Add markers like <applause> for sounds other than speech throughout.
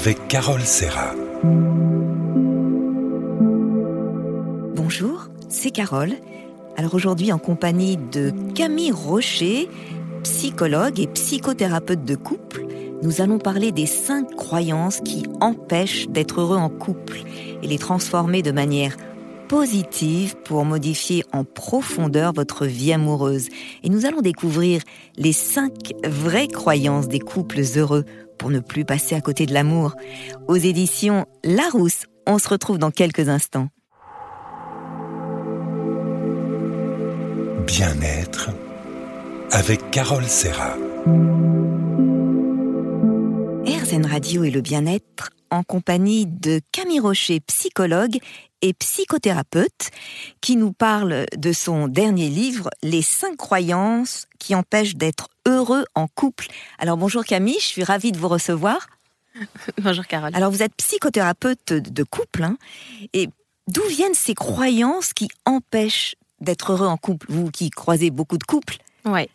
avec Carole Serra. Bonjour, c'est Carole. Alors aujourd'hui en compagnie de Camille Rocher, psychologue et psychothérapeute de couple, nous allons parler des cinq croyances qui empêchent d'être heureux en couple et les transformer de manière positive pour modifier en profondeur votre vie amoureuse. Et nous allons découvrir les cinq vraies croyances des couples heureux pour ne plus passer à côté de l'amour. Aux éditions Larousse, on se retrouve dans quelques instants. Bien-être avec Carole Serra. RZN Radio et le bien-être en compagnie de Camille Rocher, psychologue et psychothérapeute, qui nous parle de son dernier livre, Les cinq croyances qui empêchent d'être heureux en couple. Alors bonjour Camille, je suis ravie de vous recevoir. <laughs> bonjour Carole. Alors vous êtes psychothérapeute de couple, hein, et d'où viennent ces croyances qui empêchent d'être heureux en couple? Vous qui croisez beaucoup de couples, Ouais.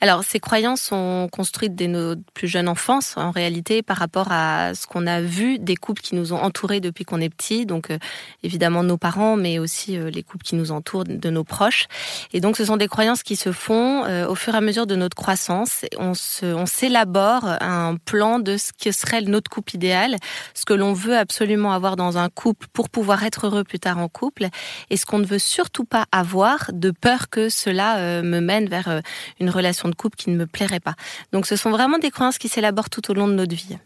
Alors ces croyances sont construites dès notre plus jeune enfance en réalité par rapport à ce qu'on a vu des couples qui nous ont entourés depuis qu'on est petit, donc euh, évidemment nos parents, mais aussi euh, les couples qui nous entourent de nos proches. Et donc ce sont des croyances qui se font euh, au fur et à mesure de notre croissance. On se, on s'élabore un plan de ce que serait notre couple idéal, ce que l'on veut absolument avoir dans un couple pour pouvoir être heureux plus tard en couple, et ce qu'on ne veut surtout pas avoir de peur que cela me mène vers une relation de couple qui ne me plairait pas. Donc ce sont vraiment des croyances qui s'élaborent tout au long de notre vie.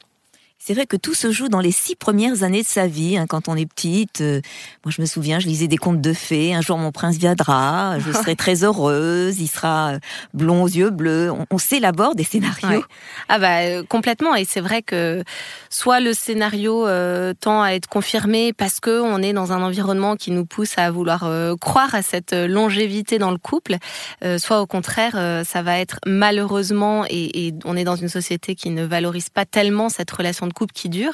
C'est vrai que tout se joue dans les six premières années de sa vie, hein, quand on est petite. Euh, moi, je me souviens, je lisais des contes de fées. Un jour, mon prince viendra, je serai <laughs> très heureuse, il sera euh, blond aux yeux bleus. On, s'élabore des scénarios. Ah bah euh, complètement. Et c'est vrai que soit le scénario tend à être confirmé parce que on est dans un environnement qui nous pousse à vouloir croire à cette longévité dans le couple, soit au contraire, ça va être malheureusement et, et on est dans une société qui ne valorise pas tellement cette relation de couple qui dure.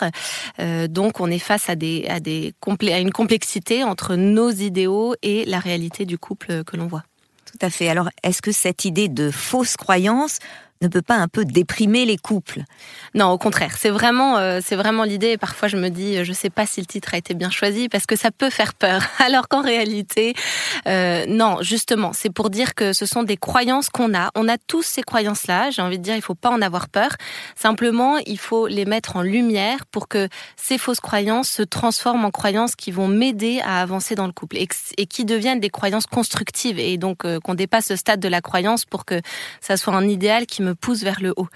Euh, donc on est face à, à une complexité entre nos idéaux et la réalité du couple que l'on voit. Tout à fait. Alors, est-ce que cette idée de fausse croyance ne peut pas un peu déprimer les couples Non, au contraire. C'est vraiment, euh, vraiment l'idée. Parfois, je me dis, je sais pas si le titre a été bien choisi parce que ça peut faire peur. <laughs> Alors qu'en réalité, euh, non, justement, c'est pour dire que ce sont des croyances qu'on a. On a tous ces croyances-là. J'ai envie de dire, il faut pas en avoir peur. Simplement, il faut les mettre en lumière pour que ces fausses croyances se transforment en croyances qui vont m'aider à avancer dans le couple et, qui deviennent des croyances constructives et donc euh, qu'on dépasse ce stade de la croyance pour que ça soit un idéal qui me pousse vers le haut.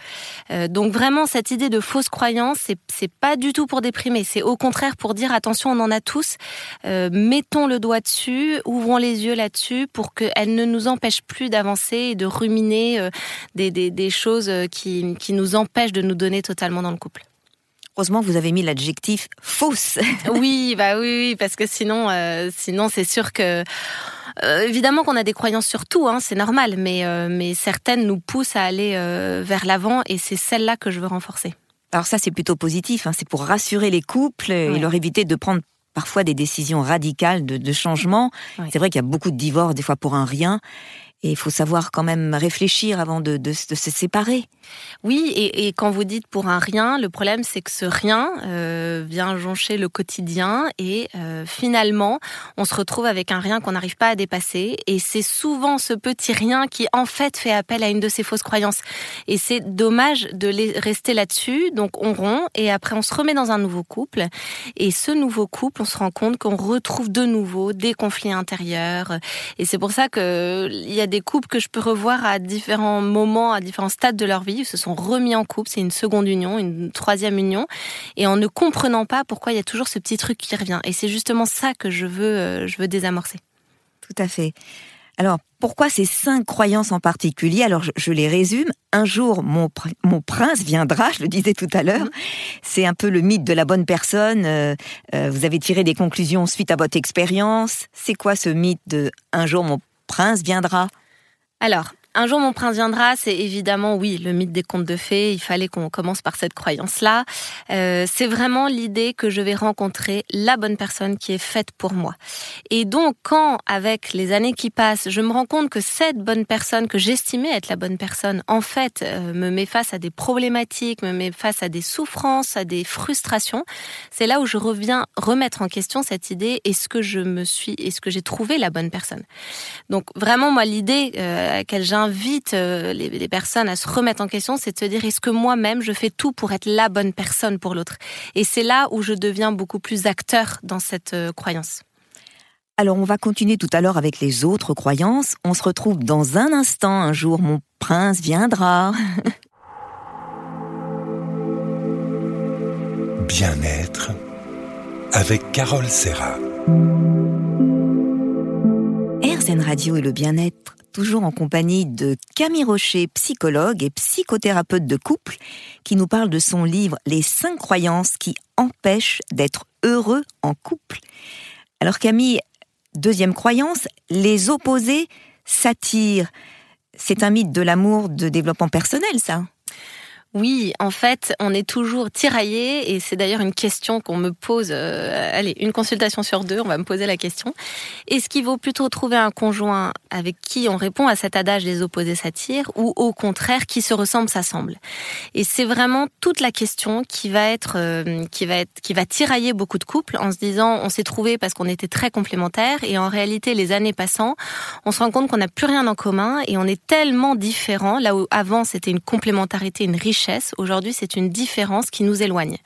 Euh, donc vraiment, cette idée de fausse croyance, c'est, c'est pas du tout pour déprimer, c'est au contraire pour dire attention, on en a tous, euh, mettons le doigt dessus, ouvrons les yeux là-dessus pour qu'elle ne nous empêche plus d'avancer et de ruminer euh, des, des, des choses qui, qui nous empêchent de nous donner totalement dans le couple. Heureusement, vous avez mis l'adjectif fausse. oui, bah oui, oui, parce que sinon, euh, sinon c'est sûr que euh, évidemment qu'on a des croyances sur tout, hein, c'est normal, mais euh, mais certaines nous poussent à aller vers l'avant et c'est celle-là que je veux renforcer. Alors ça, c'est plutôt positif. Hein, c'est pour rassurer les couples et leur éviter de prendre parfois des décisions radicales de, de changement. C'est vrai qu'il y a beaucoup de divorces, des fois pour un rien. Et il faut savoir quand même réfléchir avant de, de, de se séparer. Oui, et, et, quand vous dites pour un rien, le problème c'est que ce rien euh, vient joncher le quotidien et euh, finalement on se retrouve avec un rien qu'on n'arrive pas à dépasser. Et c'est souvent ce petit rien qui en fait fait appel à une de ces fausses croyances. Et c'est dommage de les rester là-dessus. Donc on rompt et après on se remet dans un nouveau couple. Et ce nouveau couple, on se rend compte qu'on retrouve de nouveau des conflits intérieurs. Et c'est pour ça que il y a des couples que je peux revoir à différents moments, à différents stades de leur vie, ils se sont remis en couple, c'est une seconde union, une troisième union, et en ne comprenant pas pourquoi il y a toujours ce petit truc qui revient. Et c'est justement ça que je veux, euh, je veux désamorcer. Tout à fait. Alors, pourquoi ces cinq croyances en particulier? Alors, je, les résume. Un jour, mon, mon, prince viendra, je le disais tout à l'heure. Mm-hmm. C'est un peu le mythe de la bonne personne. Euh, euh, vous avez tiré des conclusions suite à votre expérience. C'est quoi ce mythe de un jour, mon prince viendra. Alors, Un jour mon prince viendra, c'est évidemment oui le mythe des contes de fées. Il fallait qu'on commence par cette croyance-là. Euh, c'est vraiment l'idée que je vais rencontrer la bonne personne qui est faite pour moi. Et donc quand avec les années qui passent, je me rends compte que cette bonne personne que j'estimais être la bonne personne, en fait, euh, me met face à des problématiques, me met face à des souffrances, à des frustrations. C'est là où je reviens remettre en question cette idée est-ce que je me suis, est-ce que j'ai trouvé la bonne personne? Donc vraiment moi l'idée euh, à laquelle j'invite invite euh, les, personnes à se remettre en question, c'est de se dire est-ce que moi-même je fais tout pour être la bonne personne pour l'autre? Et c'est là où je deviens beaucoup plus acteur dans cette euh, croyance. Alors on va continuer tout à l'heure avec les autres croyances. On se retrouve dans un instant. Un jour mon prince viendra. <laughs> Bien-être avec Carole Serra. RZN Radio et le bien-être toujours en compagnie de Camille Rocher, psychologue et psychothérapeute de couple, qui nous parle de son livre Les cinq croyances qui empêchent d'être heureux en couple. Alors Camille, deuxième croyance, les opposés s'attirent. C'est un mythe de l'amour de développement personnel, ça oui, en fait, on est toujours tiraillé et c'est d'ailleurs une question qu'on me pose. Euh, allez, une consultation sur deux, on va me poser la question. Est-ce qu'il vaut plutôt trouver un conjoint avec qui on répond à cet adage les opposés s'attirent ou au contraire qui se ressemble s'assemble? Et c'est vraiment toute la question qui va être euh, qui va être qui va tirailler beaucoup de couples en se disant on s'est trouvé parce qu'on était très complémentaires et en réalité les années passant, on se rend compte qu'on n'a plus rien en commun et on est tellement différents là où avant c'était une complémentarité, une richesse Aujourd'hui, c'est une différence qui nous éloigne.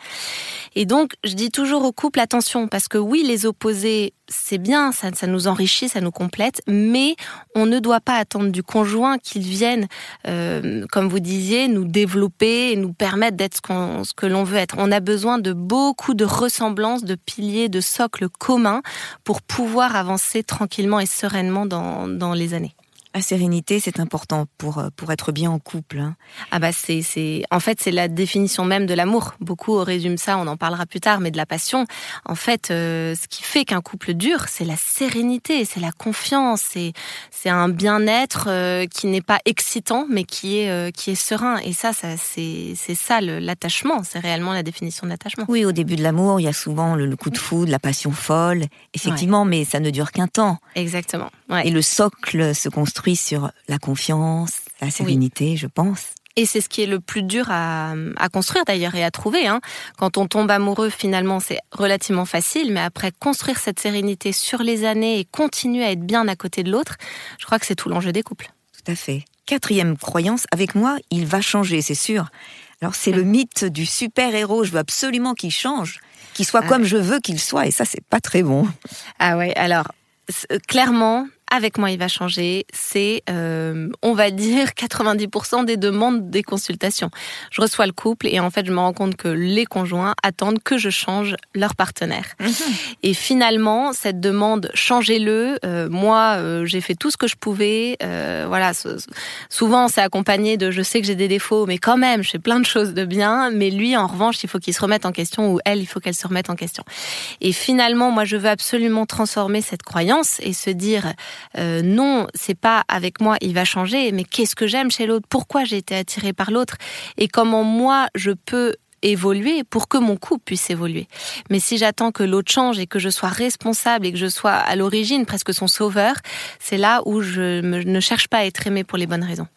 Et donc, je dis toujours au couple, attention, parce que oui, les opposés, c'est bien, ça, nous enrichit, ça nous complète, mais on ne doit pas attendre du conjoint qu'il vienne, euh, comme vous disiez, nous développer et nous permettre d'être ce, ce que l'on veut être. On a besoin de beaucoup de ressemblances, de piliers, de socles communs pour pouvoir avancer tranquillement et sereinement dans les années. La sérénité, c'est important pour euh, pour être bien en couple. Hein. Ah bah c'est c'est en fait c'est la définition même de l'amour. Beaucoup résument ça, on en parlera plus tard, mais de la passion. En fait, euh, ce qui fait qu'un couple dure, c'est la sérénité, c'est la confiance, c'est c'est un bien-être euh, qui n'est pas excitant, mais qui est qui est serein. Et ça, ça c'est c'est ça l'attachement. C'est réellement la définition de l'attachement. Oui, au début de l'amour, il y a souvent le, coup de foudre, la passion folle, effectivement, mais ça ne dure qu'un temps. Exactement. Et le socle se construit sur la confiance, la sérénité, je pense. Et c'est ce qui est le plus dur à, construire d'ailleurs et à trouver. Hein. Quand on tombe amoureux, finalement, c'est relativement facile, mais après construire cette sérénité sur les années et continuer à être bien à côté de l'autre, je crois que c'est tout l'enjeu des couples. Tout à fait. Quatrième croyance, avec moi, il va changer, c'est sûr. Alors c'est le mythe du super-héros, je veux absolument qu'il change, qu'il soit ah. comme je veux qu'il soit, et ça c'est pas très bon. Ah ouais, alors clairement, avec moi il va changer, c'est, euh, on va dire, <laughs> 90% des demandes des consultations. Je reçois le couple et en fait je me rends compte que les conjoints attendent que je change leur partenaire. Mhm. Et finalement, cette demande, changez-le, euh, moi euh, j'ai fait tout ce que je pouvais. voilà, souvent c'est accompagné de je sais que j'ai des défauts, mais quand même je fais plein de choses de bien. Mais lui en revanche, il faut qu'il se remette en question ou elle, il faut qu'elle se remette en question. Et finalement, moi je veux absolument transformer cette croyance et se dire euh, non, c'est pas avec moi, il va changer, mais qu'est-ce que j'aime chez l'autre? Pourquoi j'ai été attirée par l'autre? Et comment moi, je peux évoluer pour que mon couple puisse évoluer? Mais si j'attends que l'autre change et que je sois responsable et que je sois à l'origine presque son sauveur, c'est là où je ne cherche pas à être aimée pour les bonnes raisons.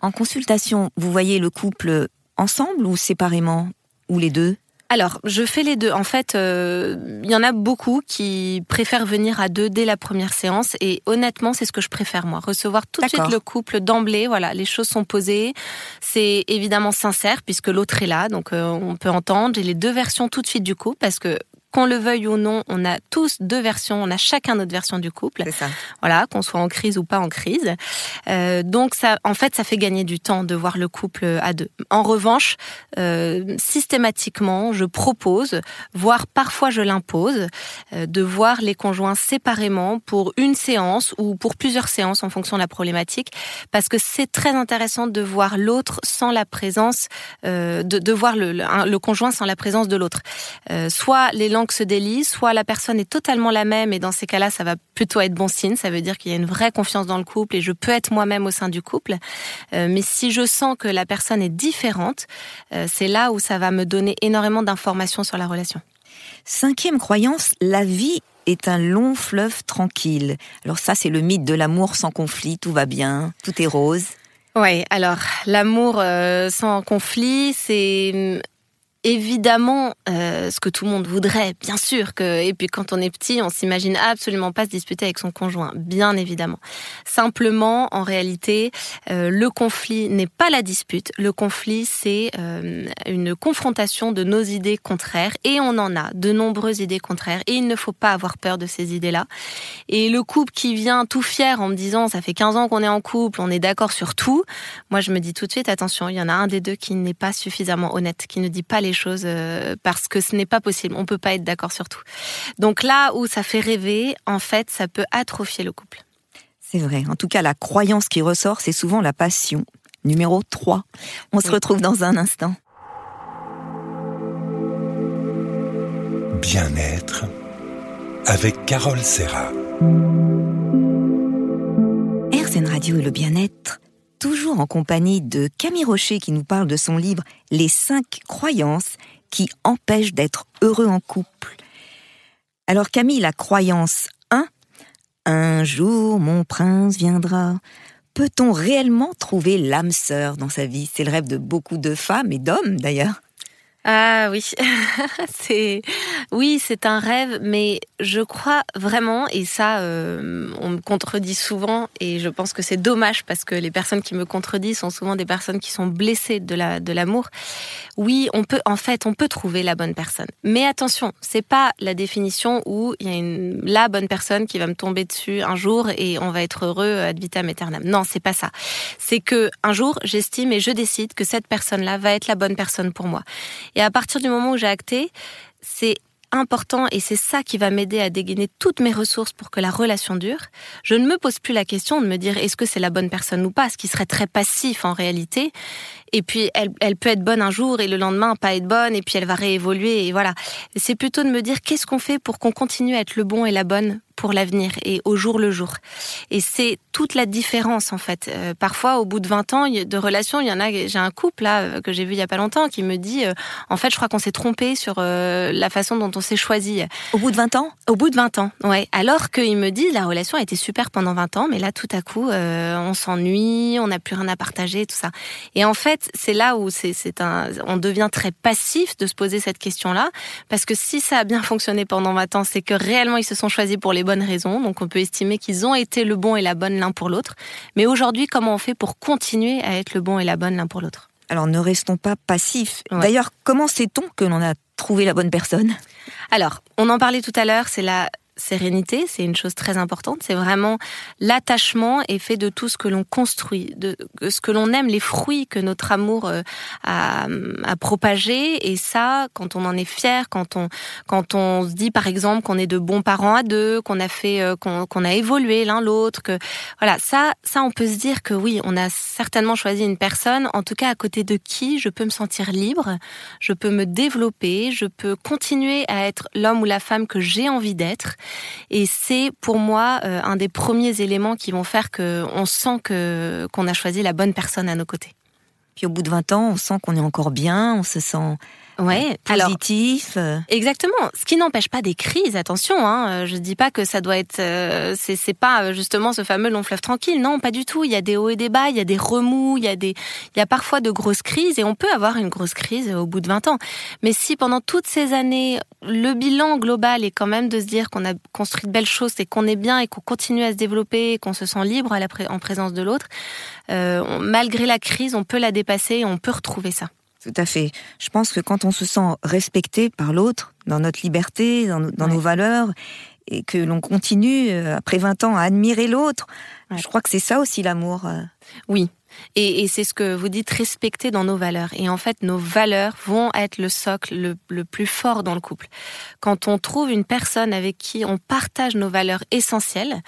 En consultation, vous voyez le couple ensemble ou séparément? Ou les deux? Alors, je fais les deux. En fait, euh, il y en a beaucoup qui préfèrent venir à deux dès la première séance. Et honnêtement, c'est ce que je préfère, moi. Recevoir tout de suite le couple d'emblée. Voilà, les choses sont posées. C'est évidemment sincère puisque l'autre est là. Donc, euh, on peut entendre. J'ai les deux versions tout de suite du coup parce que qu'on le veuille ou non, on a tous deux versions, on a chacun notre version du couple. Ça. Voilà, qu'on soit en crise ou pas en crise. Euh, donc ça, en fait, ça fait gagner du temps de voir le couple à deux. En revanche, euh, systématiquement, je propose, voire parfois je l'impose, euh, de voir les conjoints séparément pour une séance ou pour plusieurs séances en fonction de la problématique, parce que c'est très intéressant de voir l'autre sans la présence, de, de voir le, le, conjoint sans la présence de l'autre. soit les langues se délient, soit la personne est totalement la même et dans ces cas-là, ça va plutôt être bon signe. Ça veut dire qu'il y a une vraie confiance dans le couple et je peux être moi-même au sein du couple. Euh, mais si je sens que la personne est différente, euh, c'est là où ça va me donner énormément d'informations sur la relation. Cinquième croyance, la vie est un long fleuve tranquille. Alors ça, c'est le mythe de l'amour sans conflit, tout va bien, tout est rose. Oui, alors l'amour euh, sans conflit, c'est évidemment euh, ce que tout le monde voudrait, bien sûr que et puis quand on est petit, on s'imagine absolument pas se disputer avec son conjoint, bien évidemment. Simplement, en réalité, euh, le conflit n'est pas la dispute. Le conflit, c'est euh, une confrontation de nos idées contraires et on en a de nombreuses idées contraires et il ne faut pas avoir peur de ces idées-là. Et le couple qui vient tout fier en me disant ça fait 15 ans qu'on est en couple, on est d'accord sur tout, moi je me dis tout de suite attention, il y en a un des deux qui n'est pas suffisamment honnête, qui ne dit pas les choses euh, parce que ce n'est pas possible. On peut pas être d'accord sur tout. Donc là où ça fait rêver, en fait, ça peut atrophier le couple. C'est vrai. En tout cas, la croyance qui ressort, c'est souvent la passion. Numéro 3. On se retrouve dans un instant. Bien-être avec Carole Serra. RZN Radio et le bien-être toujours en compagnie de Camille Rocher qui nous parle de son livre Les cinq croyances qui empêchent d'être heureux en couple. Alors Camille, la croyance 1, un jour mon prince viendra. Peut-on réellement trouver l'âme sœur dans sa vie? C'est le rêve de beaucoup de femmes et d'hommes d'ailleurs. Ah oui, <laughs> c'est oui, c'est un rêve, mais je crois vraiment, et ça, euh, on me contredit souvent, et je pense que c'est dommage parce que les personnes qui me contredisent sont souvent des personnes qui sont blessées de la de l'amour. Oui, on peut, en fait, on peut trouver la bonne personne, mais attention, c'est pas la définition où il y a une la bonne personne qui va me tomber dessus un jour et on va être heureux ad vitam aeternam. Non, c'est pas ça. C'est que un jour, j'estime et je décide que cette personne-là va être la bonne personne pour moi. Et à partir du moment où j'ai acté, c'est important et c'est ça qui va m'aider à dégainer toutes mes ressources pour que la relation dure. Je ne me pose plus la question de me dire est-ce que c'est la bonne personne ou pas, ce qui serait très passif en réalité. Et puis elle, elle peut être bonne un jour et le lendemain pas être bonne et puis elle va réévoluer et voilà. C'est plutôt de me dire qu'est-ce qu'on fait pour qu'on continue à être le bon et la bonne pour l'avenir et au jour le jour. Et c'est toute la différence en fait. Euh, parfois, au bout de 20 ans de relation, il y en a. J'ai un couple là euh, que j'ai vu il y a pas longtemps qui me dit, euh, en fait, je crois qu'on s'est trompé sur la façon dont on s'est choisi. Au bout de 20 ans? Au bout de 20 ans, ouais. Alors qu'il me dit, la relation a été super pendant 20 ans, mais là, tout à coup, on s'ennuie, on n'a plus rien à partager, tout ça. Et en fait, c'est là où c'est un, on devient très passif de se poser cette question-là, parce que si ça a bien fonctionné pendant 20 ans, c'est que réellement ils se sont choisis pour les bonnes raisons. Donc on peut estimer qu'ils ont été le bon et la bonne l'un pour l'autre. Mais aujourd'hui, comment on fait pour continuer à être le bon et la bonne l'un pour l'autre? Alors ne restons pas passifs. D'ailleurs, comment sait-on que l'on a trouvé la bonne personne? Alors, on en parlait tout à l'heure, c'est la sérénité, c'est une chose très importante. C'est vraiment l'attachement est fait de tout ce que l'on construit, de ce que l'on aime, les fruits que notre amour euh, a, a propagé. Et ça, quand on en est fier, quand on quand on se dit par exemple qu'on est de bons parents à deux, qu'on a fait, euh, qu'on a évolué l'un l'autre, que voilà, ça, ça, on peut se dire que oui, on a certainement choisi une personne, en tout cas à côté de qui je peux me sentir libre, je peux me développer, je peux continuer à être l'homme ou la femme que j'ai envie d'être. Et c'est pour moi euh, un des premiers éléments qui vont faire qu'on sent que qu'on a choisi la bonne personne à nos côtés. Puis au bout de 20 ans, on sent qu'on est encore bien, on se sent ouais, positif. Alors, exactement. Ce qui n'empêche pas des crises. Attention, hein. Je dis pas que ça doit être. Euh, c'est pas euh, justement ce fameux long fleuve tranquille. Non, pas du tout. Il y a des hauts et des bas. Il y a des remous. Il y a des. Il y a parfois de grosses crises et on peut avoir une grosse crise au bout de 20 ans. Mais si pendant toutes ces années, le bilan global est quand même de se dire qu'on a construit de belles choses et qu'on est bien et qu'on continue à se développer, qu'on se sent libre à la en présence de l'autre, euh, malgré la crise, on peut la dépasser et on peut retrouver ça. Tout à fait. Je pense que quand on se sent respecté par l'autre, dans notre liberté, dans, nos valeurs, et que l'on continue, euh, après 20 ans, à admirer l'autre, je crois que c'est ça aussi l'amour. Euh. Oui. Et, c'est ce que vous dites, respecter dans nos valeurs. Et en fait, nos valeurs vont être le socle le, plus fort dans le couple. Quand on trouve une personne avec qui on partage nos valeurs essentielles,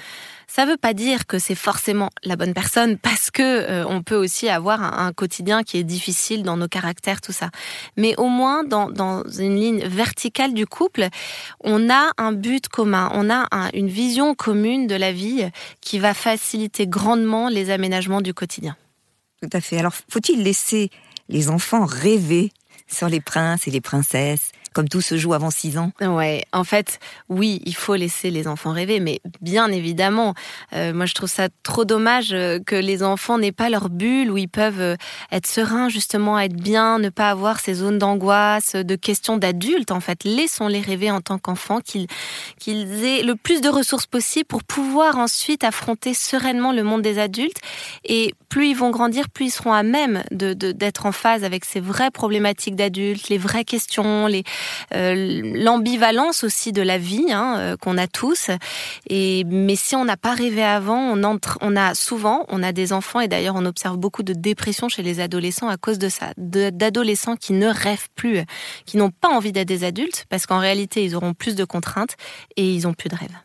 Ça veut pas dire que c'est forcément la bonne personne parce que euh, on peut aussi avoir un, quotidien qui est difficile dans nos caractères, tout ça. Mais au moins dans, dans une ligne verticale du couple, on a un but commun, on a une vision commune de la vie qui va faciliter grandement les aménagements du quotidien. Tout à fait. Alors, faut-il laisser les enfants rêver sur les princes et les princesses comme tout se joue avant 6 ans Ouais, en fait, oui, il faut laisser les enfants rêver, mais bien évidemment, euh, moi je trouve ça trop dommage euh, que les enfants n'aient pas leur bulle où ils peuvent euh, être sereins, justement, être bien, ne pas avoir ces zones d'angoisse, de questions d'adultes. En fait, laissons-les rêver en tant qu'enfants, qu'ils aient le plus de ressources possible pour pouvoir ensuite affronter sereinement le monde des adultes. Et plus ils vont grandir, plus ils seront à même de d'être en phase avec ces vraies problématiques d'adultes, les vraies questions, les l'ambivalence aussi de la vie hein, euh, qu'on a tous. Et mais si on n'a pas rêvé avant, on entre, on a souvent, on a des enfants et d'ailleurs on observe beaucoup de dépression chez les adolescents à cause de ça, d'adolescents qui ne rêvent plus, qui n'ont pas envie d'être des adultes parce qu'en réalité ils auront plus de contraintes et ils ont plus de rêves.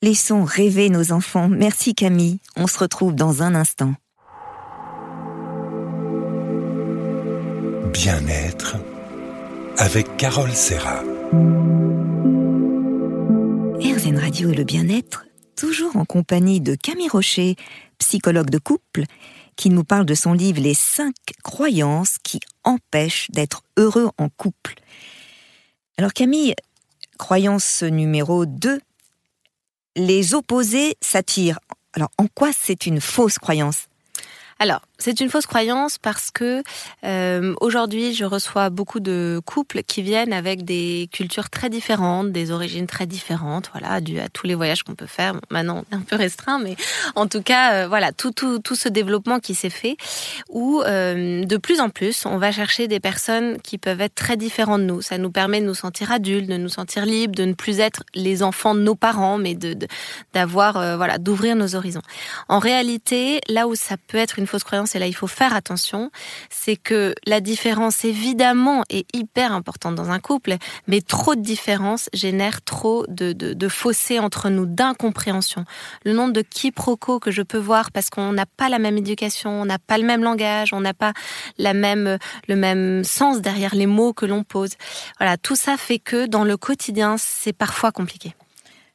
Laissons rêver nos enfants. Merci Camille. On se retrouve dans un instant. Bien-être avec Carole Serra. RZN Radio et le bien-être, toujours en compagnie de Camille Rocher, psychologue de couple, qui nous parle de son livre Les cinq croyances qui empêchent d'être heureux en couple. Alors Camille, croyance numéro 2, les opposés s'attirent. Alors en quoi c'est une fausse croyance? Alors, c'est une fausse croyance parce que euh, aujourd'hui, je reçois beaucoup de couples qui viennent avec des cultures très différentes, des origines très différentes, voilà, dû à tous les voyages qu'on peut faire. maintenant, un peu restreint, mais en tout cas, euh, voilà, tout, tout, tout ce développement qui s'est fait, où euh, de plus en plus, on va chercher des personnes qui peuvent être très différentes de nous. Ça nous permet de nous sentir adultes, de nous sentir libres, de ne plus être les enfants de nos parents, mais de d'avoir, euh, voilà, d'ouvrir nos horizons. En réalité, là où ça peut être une fausse croyance, et là il faut faire attention, c'est que la différence évidemment est hyper importante dans un couple, mais trop de différence génère trop de, de, fossés entre nous, d'incompréhension. Le nombre de quiproquos que je peux voir parce qu'on n'a pas la même éducation, on n'a pas le même langage, on n'a pas la même, le même sens derrière les mots que l'on pose. Voilà, tout ça fait que dans le quotidien, c'est parfois compliqué.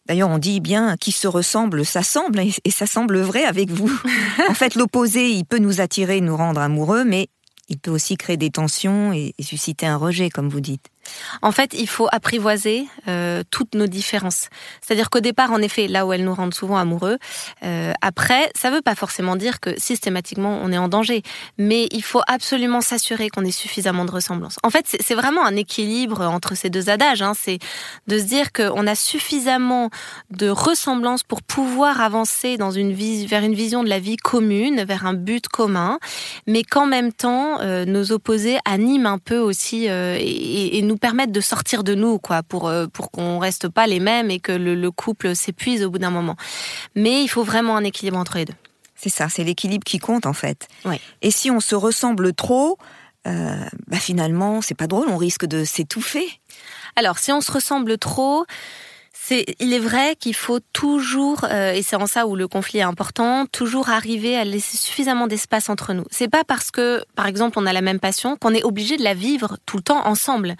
D'ailleurs, on dit bien qui se ressemble s'assemble, et ça semble vrai avec vous. <laughs> en fait, l'opposé, il peut nous attirer, nous rendre amoureux, mais il peut aussi créer des tensions et susciter un rejet, comme vous dites. En fait, il faut apprivoiser euh, toutes nos différences. C'est-à-dire qu'au départ, en effet, là où elles nous rendent souvent amoureux, euh, après, ça ne veut pas forcément dire que systématiquement on est en danger, mais il faut absolument s'assurer qu'on ait suffisamment de ressemblance. En fait, c'est vraiment un équilibre entre ces deux adages. Hein. C'est de se dire qu'on a suffisamment de ressemblance pour pouvoir avancer vers une vision de la vie commune, vers un but commun, mais qu'en même temps, euh, nos opposés animent un peu aussi et nous nous permettre de sortir de nous, quoi, pour euh, pour qu'on reste pas les mêmes et que le, couple s'épuise au bout d'un moment. Mais il faut vraiment un équilibre entre les deux. C'est ça, c'est l'équilibre qui compte en fait. Oui. Et si on se ressemble trop, euh, bah finalement, c'est pas drôle, on risque de s'étouffer. Alors, si on se ressemble trop, il est vrai qu'il faut toujours, euh, et c'est en ça où le conflit est important, toujours arriver à laisser suffisamment d'espace entre nous. C'est pas parce que, par exemple, on a la même passion qu'on est obligé de la vivre tout le temps ensemble.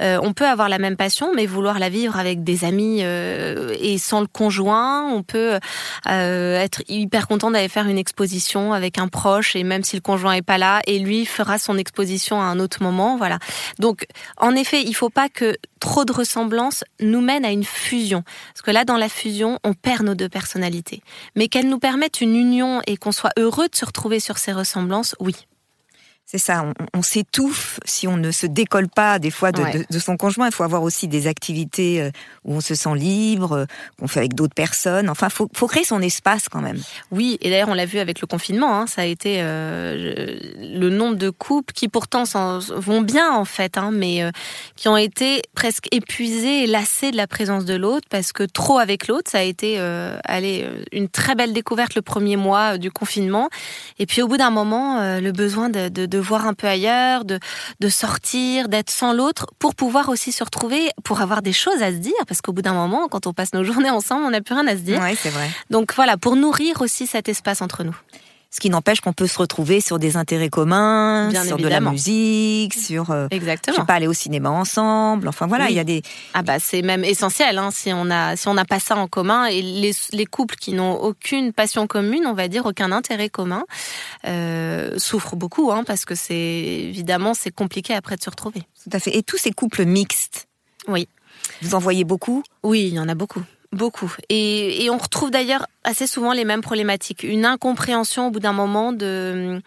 Euh, on peut avoir la même passion, mais vouloir la vivre avec des amis euh, et sans le conjoint. On peut être hyper content d'aller faire une exposition avec un proche, et même si le conjoint est pas là, et lui fera son exposition à un autre moment. Voilà. Donc, en effet, il faut pas que trop de ressemblances nous mène à une fusion. Parce que là, dans la fusion, on perd nos deux personnalités. Mais qu'elles nous permettent une union et qu'on soit heureux de se retrouver sur ces ressemblances, oui. C'est ça, on, s'étouffe si on ne se décolle pas des fois de, son conjoint. Il faut avoir aussi des activités euh, où on se sent libre, euh, qu'on fait avec d'autres personnes. Enfin, faut, faut créer son espace quand même. Oui, et d'ailleurs on l'a vu avec le confinement. Hein, ça a été euh, le nombre de couples qui pourtant vont bien en fait, hein, mais qui ont été presque épuisés et lassés de la présence de l'autre parce que trop avec l'autre, ça a été allez, une très belle découverte le premier mois du confinement. Et puis au bout d'un moment, le besoin de, de voir un peu ailleurs, de, de sortir, d'être sans l'autre, pour pouvoir aussi se retrouver, pour avoir des choses à se dire, parce qu'au bout d'un moment, quand on passe nos <laughs> journées ensemble, on n'a plus rien à se dire. Oui, c'est vrai. Donc voilà, pour nourrir aussi cet espace entre nous. Ce qui n'empêche qu'on peut se retrouver sur des intérêts communs, Bien sur évidemment. de la musique, sur euh, je Exactement. sais pas aller au cinéma ensemble. Enfin voilà, Oui. il y a des Ah bah c'est même essentiel hein, si on a si on n'a pas ça en commun et les, les couples qui n'ont aucune passion commune, on va dire aucun intérêt commun, euh, souffrent beaucoup hein, parce que c'est évidemment c'est compliqué après de se retrouver. tout à fait et tous ces couples mixtes. Oui. Vous en voyez beaucoup? Oui, il y en a beaucoup. Beaucoup. Et, on retrouve d'ailleurs assez souvent les mêmes problématiques. Une incompréhension au bout d'un moment de...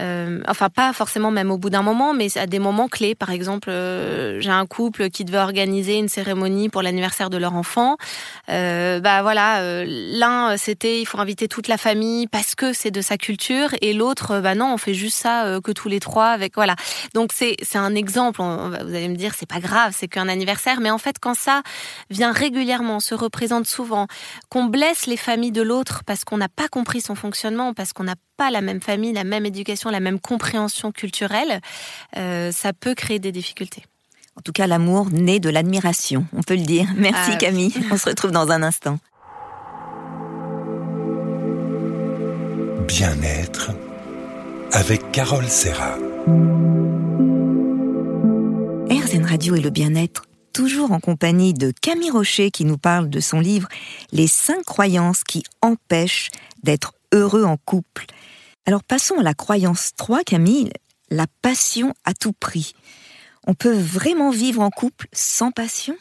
euh, enfin, pas forcément même au bout d'un moment, mais à des moments clés. Par exemple, euh, j'ai un couple qui devait organiser une cérémonie pour l'anniversaire de leur enfant. Euh, bah voilà, euh, l'un, c'était il faut inviter toute la famille parce que c'est de sa culture. Et l'autre, bah non, on fait juste ça que tous les trois. avec Voilà. Donc c'est un exemple. Vous allez me dire, c'est pas grave, c'est qu'un anniversaire. Mais en fait, quand ça vient régulièrement, se représente souvent, qu'on blesse les familles de l'autre parce qu'on n'a pas compris son fonctionnement, parce qu'on n'a pas la même famille, la même éducation, la même compréhension culturelle, euh, ça peut créer des difficultés. En tout cas, l'amour naît de l'admiration, on peut le dire. Merci Ah, Camille. <laughs> On se retrouve dans un instant. Bien-être avec Carole Serra. RZN Radio et le bien-être, toujours en compagnie de Camille Rocher qui nous parle de son livre Les cinq croyances qui empêchent d'être heureux en couple. Alors passons à la croyance 3, Camille, la passion à tout prix. On peut vraiment vivre en couple sans passion?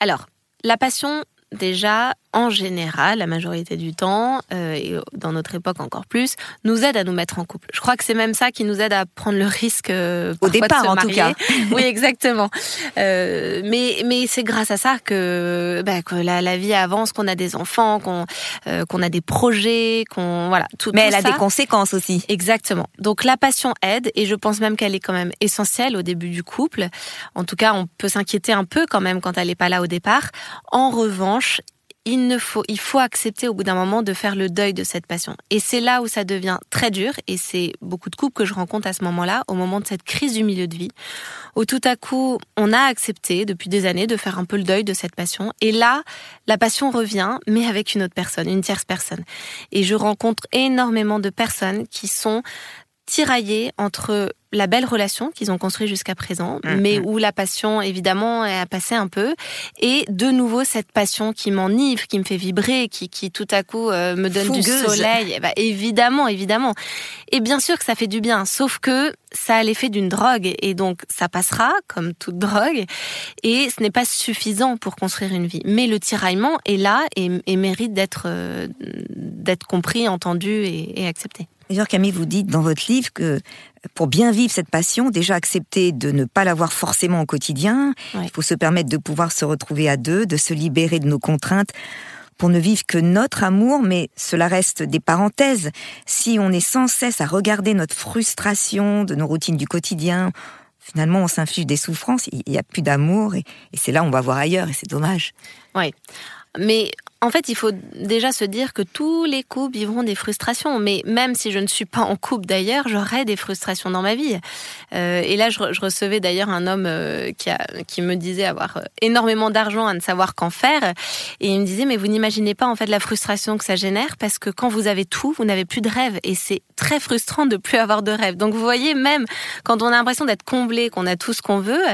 Alors, la passion, déjà, en général, la majorité du temps, euh, et dans notre époque encore plus, nous aide à nous mettre en couple. Je crois que c'est même ça qui nous aide à prendre le risque euh, Au de départ, se en tout cas. <laughs> oui, <laughs> exactement. Euh, mais mais c'est grâce à ça que, bah, que la, la vie avance, qu'on a des enfants, qu'on qu'on a des projets, qu'on voilà. Tout, Mais tout elle a des conséquences aussi. Exactement. Donc la passion aide et je pense même qu'elle est quand même essentielle au début du couple. En tout cas, on peut s'inquiéter un peu quand même quand elle n'est pas là au départ. En revanche, il ne faut, il faut accepter au bout d'un moment de faire le deuil de cette passion. Et c'est là où ça devient très dur. Et c'est beaucoup de couples que je rencontre à ce moment-là, au moment de cette crise du milieu de vie, où tout à coup, on a accepté depuis des années de faire un peu le deuil de cette passion. Et là, la passion revient, mais avec une autre personne, une tierce personne. Et je rencontre énormément de personnes qui sont tiraillées entre la belle relation qu'ils ont construite jusqu'à présent, Mhm. mais où la passion, évidemment, a passé un peu, et de nouveau cette passion qui m'enivre, qui me fait vibrer, qui, qui tout à coup euh, me donne du soleil. Eh ben, évidemment, évidemment. Et bien sûr que ça fait du bien, sauf que ça a l'effet d'une drogue, et donc ça passera, comme toute drogue, et ce n'est pas suffisant pour construire une vie. Mais le tiraillement est là et, et mérite d'être euh, d'être compris, entendu et, et accepté. D'ailleurs, Camille, vous dites dans votre livre que pour bien vivre cette passion, déjà accepter de ne pas l'avoir forcément au quotidien, Ouais. il faut se permettre de pouvoir se retrouver à deux, de se libérer de nos contraintes pour ne vivre que notre amour, mais cela reste des parenthèses. Si on est sans cesse à regarder notre frustration de nos routines du quotidien, finalement on s'inflige des souffrances, il n'y a plus d'amour et, et c'est là on va voir ailleurs et c'est dommage. Oui. Mais en fait, il faut déjà se dire que tous les couples vivront des frustrations. Mais même si je ne suis pas en couple d'ailleurs, j'aurai des frustrations dans ma vie. Euh, et là, je, re- je recevais d'ailleurs un homme euh, qui, me disait avoir euh, énormément d'argent à ne savoir qu'en faire. Et il me disait, mais vous n'imaginez pas en fait la frustration que ça génère parce que quand vous avez tout, vous n'avez plus de rêve. Et c'est très frustrant de plus avoir de rêve. Donc vous voyez, même quand on a l'impression d'être comblé, qu'on a tout ce qu'on veut,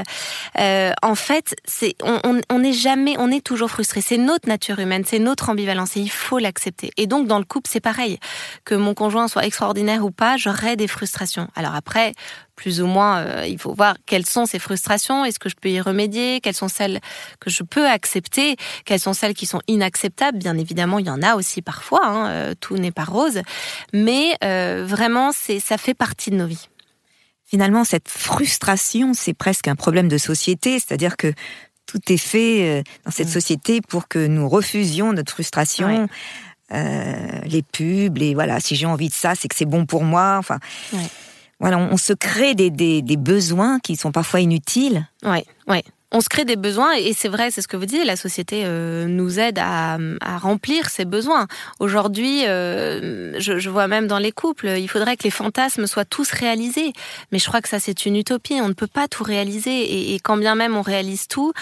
en fait, on, on, on est jamais, on est toujours frustré. C'est notre nature humaine, notre ambivalence et il faut l'accepter. Et donc dans le couple, c'est pareil. Que mon conjoint soit extraordinaire ou pas, j'aurai des frustrations. Alors après, plus ou moins, euh, il faut voir quelles sont ces frustrations, est-ce que je peux y remédier, quelles sont celles que je peux accepter, quelles sont celles qui sont inacceptables? Bien évidemment, il y en a aussi parfois, hein, euh, tout n'est pas rose, mais euh, vraiment, c'est ça fait partie de nos vies. Finalement, cette frustration, c'est presque un problème de société, c'est-à-dire que tout est fait euh, dans cette Mm. société pour que nous refusions notre frustration. Ouais. Euh, les pubs, les voilà, si j'ai envie de ça, c'est que c'est bon pour moi. Enfin, Ouais. voilà, on, on se crée des, des, des besoins qui sont parfois inutiles. Ouais, ouais. On se crée des besoins et c'est vrai, c'est ce que vous dites, la société euh, nous aide à, remplir ces besoins. Aujourd'hui, euh, je, vois même dans les couples, il faudrait que les fantasmes soient tous réalisés. Mais je crois que ça, c'est une utopie. On ne peut pas tout réaliser. Et, quand bien même on réalise tout,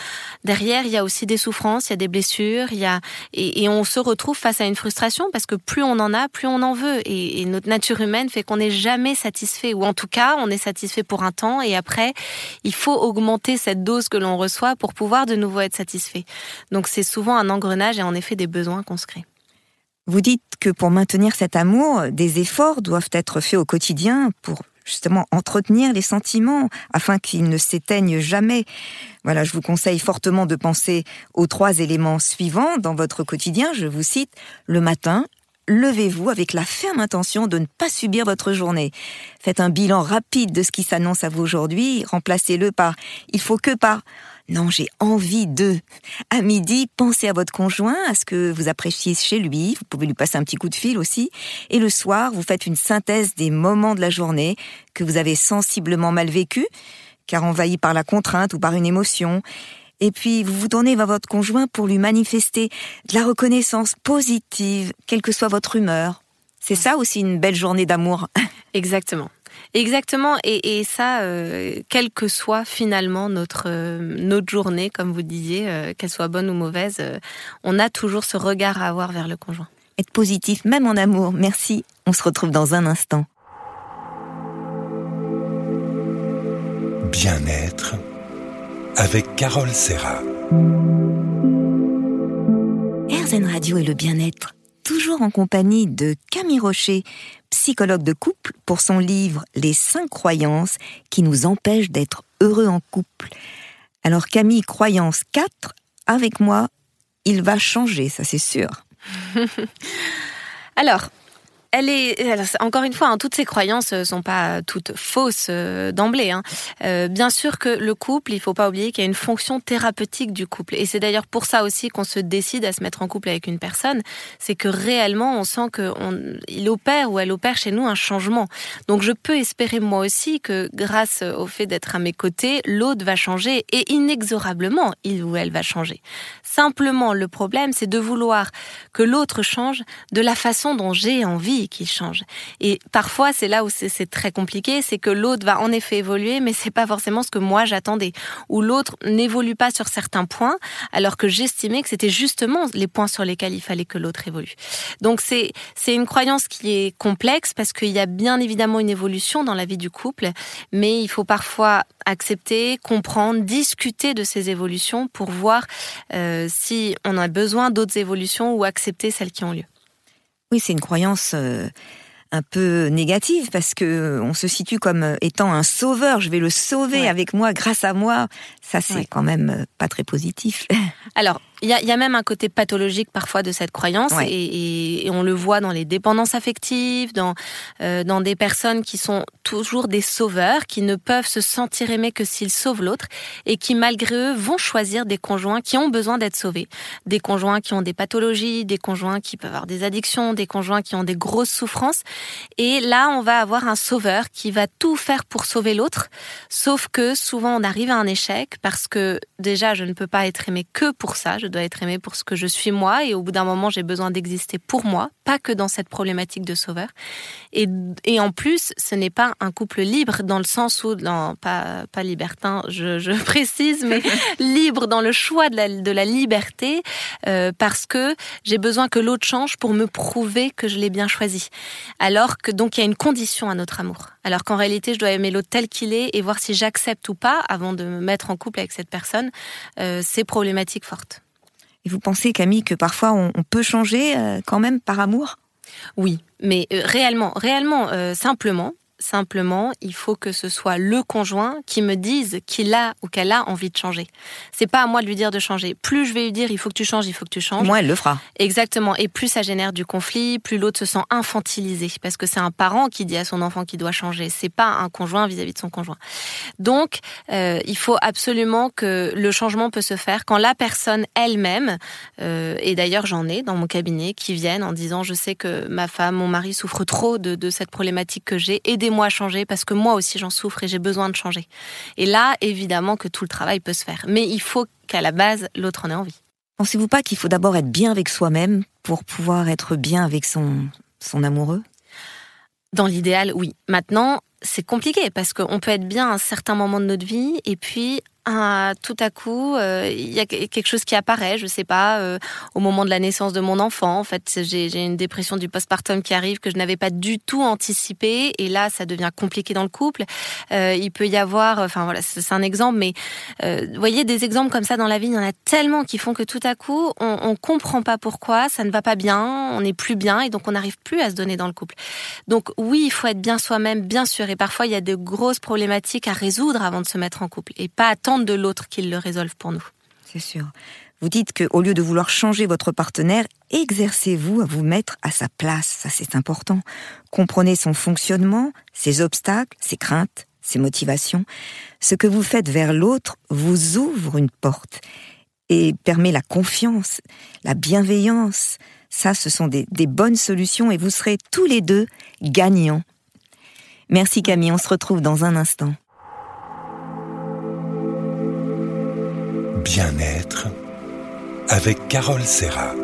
derrière, il y a aussi des souffrances, il y a des blessures, il y a et, et on se retrouve face à une frustration parce que plus on en a, plus on en veut. Et, et notre nature humaine fait qu'on n'est jamais satisfait, ou en tout cas, on est satisfait pour un temps. Et après, il faut augmenter cette dose que l'on reçoit pour pouvoir de nouveau être satisfait. Donc c'est souvent un engrenage et en effet des besoins qu'on se crée. Vous dites que pour maintenir cet amour, des efforts doivent être faits au quotidien pour justement entretenir les sentiments afin qu'ils ne s'éteignent jamais. Voilà, je vous conseille fortement de penser aux trois éléments suivants dans votre quotidien. Je vous cite le matin, levez-vous avec la ferme intention de ne pas subir votre journée. Faites un bilan rapide de ce qui s'annonce à vous aujourd'hui, remplacez-le par il faut que par non, j'ai envie de. À midi, pensez à votre conjoint, à ce que vous appréciez chez lui. Vous pouvez lui passer un petit coup de fil aussi. Et le soir, vous faites une synthèse des moments de la journée que vous avez sensiblement mal vécu, car envahi par la contrainte ou par une émotion. Et puis, vous vous tournez vers votre conjoint pour lui manifester de la reconnaissance positive, quelle que soit votre humeur. C'est ça aussi une belle journée d'amour. <laughs> Exactement. Exactement, et, ça, euh, quelle que soit finalement notre euh, notre journée, comme vous disiez, euh, qu'elle soit bonne ou mauvaise, on a toujours ce regard à avoir vers le conjoint. Être positif, même en amour. Merci. On se retrouve dans un instant. Bien-être avec Carole Serra. RZN Radio et le bien-être, toujours en compagnie de Camille Rocher, psychologue de couple, pour son livre Les cinq croyances qui nous empêchent d'être heureux en couple. Alors Camille, croyance 4, avec moi, il va changer, ça c'est sûr. <laughs> Alors, elle est encore une fois, hein, toutes ces croyances euh, sont pas toutes fausses euh, d'emblée. Hein. Euh, bien sûr que le couple, il faut pas oublier qu'il y a une fonction thérapeutique du couple, et c'est d'ailleurs pour ça aussi qu'on se décide à se mettre en couple avec une personne, c'est que réellement on sent qu'il opère ou elle opère chez nous un changement. Donc je peux espérer moi aussi que grâce au fait d'être à mes côtés, l'autre va changer et inexorablement il ou elle va changer. Simplement le problème, c'est de vouloir que l'autre change de la façon dont j'ai envie qui change. Et parfois, c'est là où c'est très compliqué, c'est que l'autre va en effet évoluer, mais c'est pas forcément ce que moi j'attendais. Ou l'autre n'évolue pas sur certains points, alors que j'estimais que c'était justement les points sur lesquels il fallait que l'autre évolue. Donc c'est c'est une croyance qui est complexe parce qu'il y a bien évidemment une évolution dans la vie du couple, mais il faut parfois accepter, comprendre, discuter de ces évolutions pour voir euh, si on a besoin d'autres évolutions ou accepter celles qui ont lieu. Oui, c'est une croyance euh, un peu négative parce que on se situe comme euh, étant un sauveur. Je vais le sauver avec moi, grâce à moi. Ça, c'est quand même euh, pas très positif. <laughs> Alors, il y a, même un côté pathologique parfois de cette croyance et, on le voit dans les dépendances affectives, dans, euh, dans des personnes qui sont toujours des sauveurs, qui ne peuvent se sentir aimés que s'ils sauvent l'autre et qui malgré eux vont choisir des conjoints qui ont besoin d'être sauvés. Des conjoints qui ont des pathologies, des conjoints qui peuvent avoir des addictions, des conjoints qui ont des grosses souffrances. Et là, on va avoir un sauveur qui va tout faire pour sauver l'autre, sauf que souvent on arrive à un échec parce que déjà je ne peux pas être aimé que pour ça, je dois être aimé pour ce que je suis moi et au bout d'un moment j'ai besoin d'exister pour moi, pas que dans cette problématique de sauveur. Et, et en plus, ce n'est pas un couple libre dans le sens où, non, pas, pas libertin, je, je <laughs> précise, mais <laughs> libre dans le choix de la, de la liberté euh, parce que j'ai besoin que l'autre change pour me prouver que je l'ai bien choisi. Alors que donc il y a une condition à notre amour. Alors qu'en réalité, je dois aimer l'autre tel qu'il est et voir si j'accepte ou pas avant de me mettre en couple avec cette personne. Euh, c'est problématique forte. Et vous pensez, Camille, que parfois on, peut changer euh, quand même par amour? Oui, mais euh, réellement, réellement, euh, simplement, Simplement, il faut que ce soit le conjoint qui me dise qu'il a ou qu'elle a envie de changer. C'est pas à moi de lui dire de changer. Plus je vais lui dire il faut que tu changes, il faut que tu changes. Moi, elle le fera. Exactement. Et plus ça génère du conflit, plus l'autre se sent infantilisé parce que c'est un parent qui dit à son enfant qu'il doit changer. C'est pas un conjoint vis-à-vis de son conjoint. Donc, euh, il faut absolument que le changement peut se faire quand la personne elle-même, euh, et d'ailleurs j'en ai dans mon cabinet, qui viennent en disant je sais que ma femme, mon mari souffre trop de, de cette problématique que j'ai, aidez aidez-moi à changer parce que moi aussi j'en souffre et j'ai besoin de changer. Et là, évidemment que tout le travail peut se faire. Mais il faut qu'à la base, l'autre en ait envie. Pensez-vous pas qu'il faut d'abord être bien avec soi-même pour pouvoir être bien avec son, son amoureux? Dans l'idéal, oui. Maintenant, c'est compliqué parce qu'on peut être bien à un certain moment de notre vie et puis ah, tout à coup, euh, il y a quelque chose qui apparaît, je sais pas, euh, au moment de la naissance de mon enfant. En fait, j'ai une dépression du postpartum qui arrive que je n'avais pas du tout anticipé, et là, ça devient compliqué dans le couple. Euh, il peut y avoir, enfin voilà, c'est un exemple, mais vous voyez, des exemples comme ça dans la vie, il y en a tellement qui font que tout à coup, on, on comprend pas pourquoi, ça ne va pas bien, on n'est plus bien, et donc on n'arrive plus à se donner dans le couple. Donc oui, il faut être bien soi-même, bien sûr, et parfois il y a de grosses problématiques à résoudre avant de se mettre en couple, et pas attendre de l'autre qu'il le résolve pour nous. C'est sûr. Vous dites qu'au lieu de vouloir changer votre partenaire, exercez-vous à vous mettre à sa place. Ça, c'est important. Comprenez son fonctionnement, ses obstacles, ses craintes, ses motivations. Ce que vous faites vers l'autre vous ouvre une porte et permet la confiance, la bienveillance. Ça, ce sont des, des bonnes solutions et vous serez tous les deux gagnants. Merci Camille, on se retrouve dans un instant. Bien-être avec Carole Serra.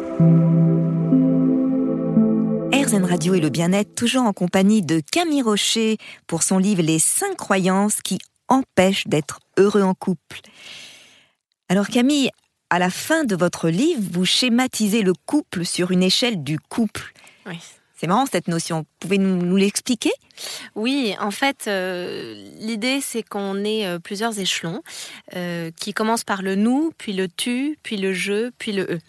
RZN Radio et le bien-être, toujours en compagnie de Camille Rocher pour son livre Les cinq croyances qui empêchent d'être heureux en couple. Alors Camille, à la fin de votre livre, vous schématisez le couple sur une échelle du couple. Oui. C'est marrant cette notion. Vous pouvez nous, l'expliquer? Oui, en fait, euh, l'idée c'est qu'on ait euh, plusieurs échelons euh, qui commencent par le nous, puis le tu, puis le je, puis le eux.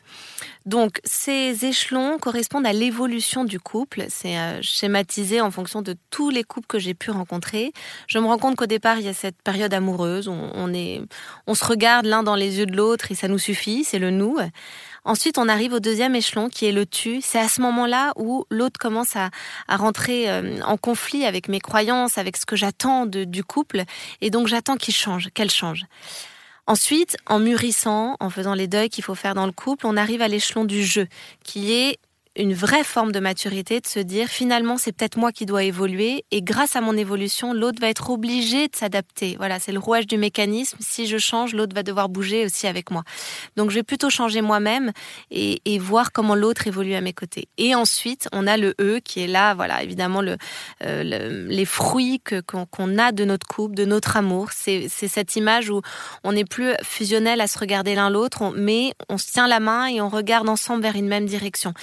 Donc ces échelons correspondent à l'évolution du couple. C'est schématisé en fonction de tous les couples que j'ai pu rencontrer. Je me rends compte qu'au départ il y a cette période amoureuse. On est, on se regarde l'un dans les yeux de l'autre et ça nous suffit. C'est le nous. Ensuite, on arrive au deuxième échelon qui est le tu. C'est à ce moment-là où l'autre commence à, rentrer euh, en conflit avec mes croyances, avec ce que j'attends du couple. Et donc, j'attends qu'il change, qu'elle change. Ensuite, en mûrissant, en faisant les deuils qu'il faut faire dans le couple, on arrive à l'échelon du jeu, qui est une vraie forme de maturité de se dire finalement c'est peut-être moi qui dois évoluer et grâce à mon évolution l'autre va être obligé de s'adapter. Voilà, c'est le rouage du mécanisme. Si je change, l'autre va devoir bouger aussi avec moi. Donc je vais plutôt changer moi-même et, voir comment l'autre évolue à mes côtés. Et ensuite on a le E qui est là, voilà évidemment le, euh, les fruits qu'on a de notre couple, de notre amour. C'est cette image où on n'est plus fusionnel à se regarder l'un l'autre, mais on se tient la main et on regarde ensemble vers une même direction.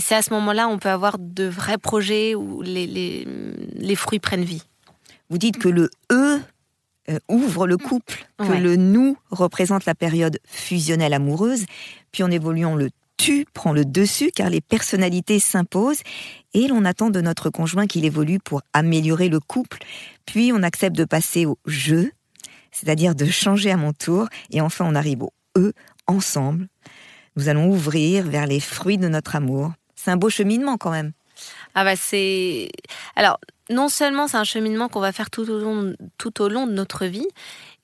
C'est à ce moment-là on peut avoir de vrais projets où les, les, fruits prennent vie. Vous dites que le E euh, ouvre le couple, que le nous représente la période fusionnelle amoureuse, puis en évoluant le tu prend le dessus car les personnalités s'imposent et l'on attend de notre conjoint qu'il évolue pour améliorer le couple, puis on accepte de passer au je, c'est-à-dire de changer à mon tour, et enfin on arrive au E ensemble. Nous allons ouvrir vers les fruits de notre amour, c'est un beau cheminement quand même. Ah bah c'est alors non seulement c'est un cheminement qu'on va faire tout au long tout au long de notre vie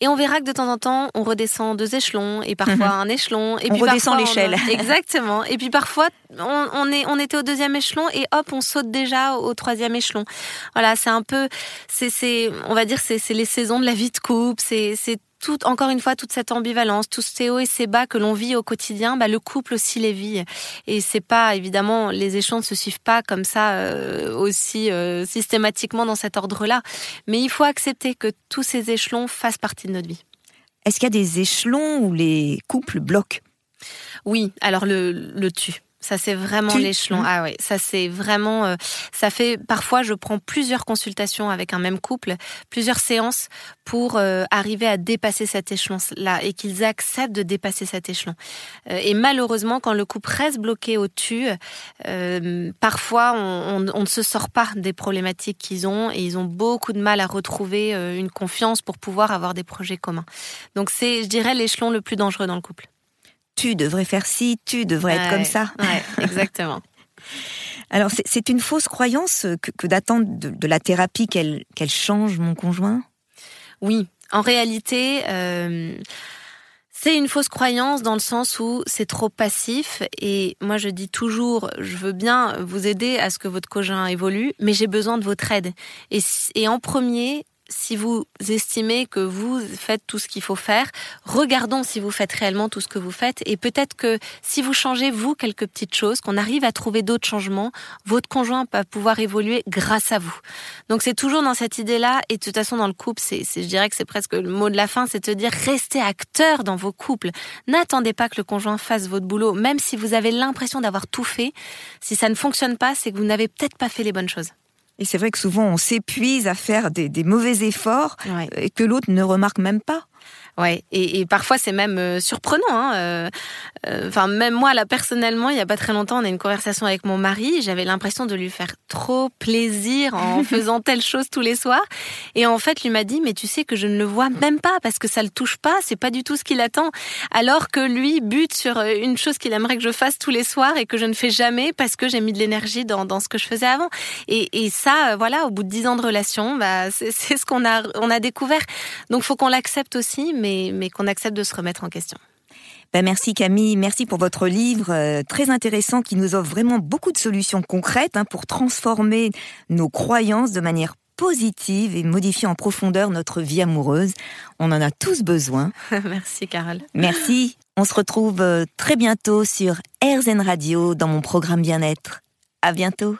et on verra que de temps en temps on redescend deux échelons et parfois mhm. un échelon et on redescend l'échelle. Exactement. Et puis parfois on, est on était au deuxième échelon et hop on saute déjà au, troisième échelon. Voilà, c'est un peu c'est c'est on va dire c'est c'est les saisons de la vie de couple, c'est c'est encore une fois, toute cette ambivalence, tous ces hauts et ces bas que l'on vit au quotidien, bah, le couple aussi les vit. Et c'est pas, évidemment, les échelons ne se suivent pas comme ça euh, aussi euh, systématiquement dans cet ordre-là. Mais il faut accepter que tous ces échelons fassent partie de notre vie. Est-ce qu'il y a des échelons où les couples bloquent? Oui, alors le, le tu. Ça c'est vraiment l'échelon. Mmh. Ah oui, ça c'est vraiment. Euh, ça fait parfois je prends plusieurs consultations avec un même couple, plusieurs séances pour euh, arriver à dépasser cet échelon-là et qu'ils acceptent de dépasser cet échelon. Euh, et malheureusement, quand le couple reste bloqué au dessus parfois on, on, ne se sort pas des problématiques qu'ils ont et ils ont beaucoup de mal à retrouver une confiance pour pouvoir avoir des projets communs. Donc c'est, je dirais, l'échelon le plus dangereux dans le couple tu devrais faire ci, tu devrais être comme ça. <laughs> exactement. Alors, c'est une fausse croyance que, d'attendre de, la thérapie qu'elle change mon conjoint? Oui, en réalité, euh, c'est une fausse croyance dans le sens où c'est trop passif et moi je dis toujours je veux bien vous aider à ce que votre cogin évolue mais j'ai besoin de votre aide et, et en premier si vous estimez que vous faites tout ce qu'il faut faire, regardons si vous faites réellement tout ce que vous faites. Et peut-être que si vous changez, vous, quelques petites choses, qu'on arrive à trouver d'autres changements, votre conjoint va pouvoir évoluer grâce à vous. Donc c'est toujours dans cette idée-là. Et de toute façon, dans le couple, c'est, je dirais que c'est presque le mot de la fin, c'est de dire restez acteur dans vos couples. N'attendez pas que le conjoint fasse votre boulot. Même si vous avez l'impression d'avoir tout fait, si ça ne fonctionne pas, c'est que vous n'avez peut-être pas fait les bonnes choses. Et c'est vrai que souvent on s'épuise à faire des, mauvais efforts et que l'autre ne remarque même pas. Ouais, et, et parfois c'est même euh, surprenant. Hein. Euh, euh, enfin, même moi, là, personnellement, il y a pas très longtemps, on a une conversation avec mon mari. J'avais l'impression de lui faire trop plaisir en <laughs> faisant telle chose tous les soirs. Et en fait, lui m'a dit, mais tu sais que je ne le vois même pas parce que ça le touche pas. C'est pas du tout ce qu'il attend. Alors que lui bute sur une chose qu'il aimerait que je fasse tous les soirs et que je ne fais jamais parce que j'ai mis de l'énergie dans, dans ce que je faisais avant. Et, et ça, voilà, au bout de dix ans de relation, bah, c'est ce qu'on a, on a découvert. Donc, faut qu'on l'accepte aussi mais, qu'on accepte de se remettre en question. Ben merci Camille, merci pour votre livre euh, très intéressant qui nous offre vraiment beaucoup de solutions concrètes hein, pour transformer nos croyances de manière positive et modifier en profondeur notre vie amoureuse. On en a tous besoin. <laughs> merci Carole. Merci. On se retrouve euh, très bientôt sur RZN Radio dans mon programme Bien-être. À bientôt.